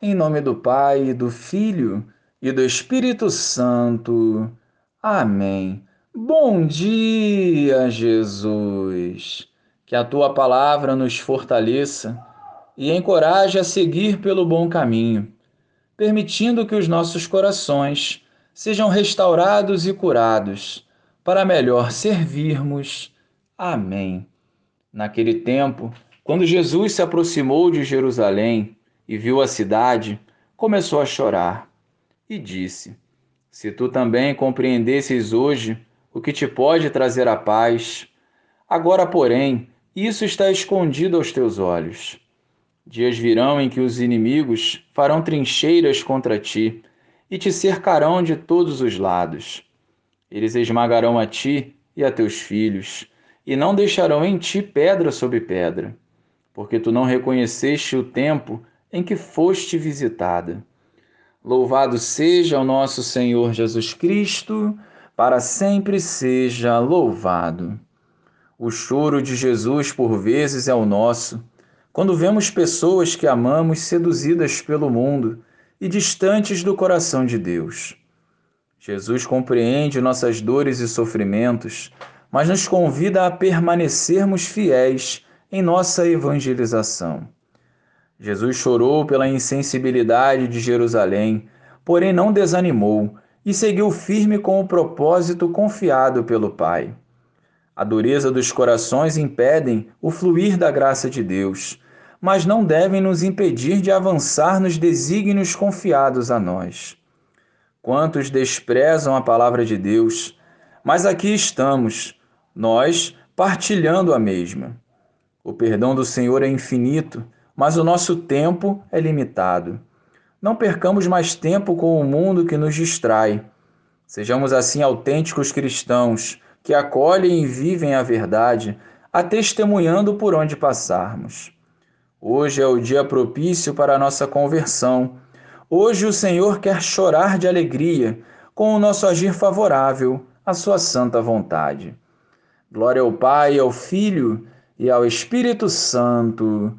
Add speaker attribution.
Speaker 1: Em nome do Pai, do Filho e do Espírito Santo. Amém. Bom dia, Jesus. Que a tua palavra nos fortaleça e encoraje a seguir pelo bom caminho, permitindo que os nossos corações sejam restaurados e curados, para melhor servirmos. Amém. Naquele tempo, quando Jesus se aproximou de Jerusalém, e viu a cidade, começou a chorar e disse: Se tu também compreendesses hoje o que te pode trazer a paz, agora, porém, isso está escondido aos teus olhos. Dias virão em que os inimigos farão trincheiras contra ti e te cercarão de todos os lados. Eles esmagarão a ti e a teus filhos, e não deixarão em ti pedra sobre pedra, porque tu não reconheceste o tempo em que foste visitada. Louvado seja o nosso Senhor Jesus Cristo, para sempre seja louvado. O choro de Jesus por vezes é o nosso, quando vemos pessoas que amamos seduzidas pelo mundo e distantes do coração de Deus. Jesus compreende nossas dores e sofrimentos, mas nos convida a permanecermos fiéis em nossa evangelização. Jesus chorou pela insensibilidade de Jerusalém, porém não desanimou e seguiu firme com o propósito confiado pelo Pai. A dureza dos corações impedem o fluir da graça de Deus, mas não devem nos impedir de avançar nos desígnios confiados a nós. Quantos desprezam a palavra de Deus, mas aqui estamos, nós partilhando a mesma. O perdão do Senhor é infinito mas o nosso tempo é limitado. Não percamos mais tempo com o mundo que nos distrai. Sejamos assim autênticos cristãos que acolhem e vivem a verdade, a testemunhando por onde passarmos. Hoje é o dia propício para a nossa conversão. Hoje o Senhor quer chorar de alegria com o nosso agir favorável à sua santa vontade. Glória ao Pai, ao Filho e ao Espírito Santo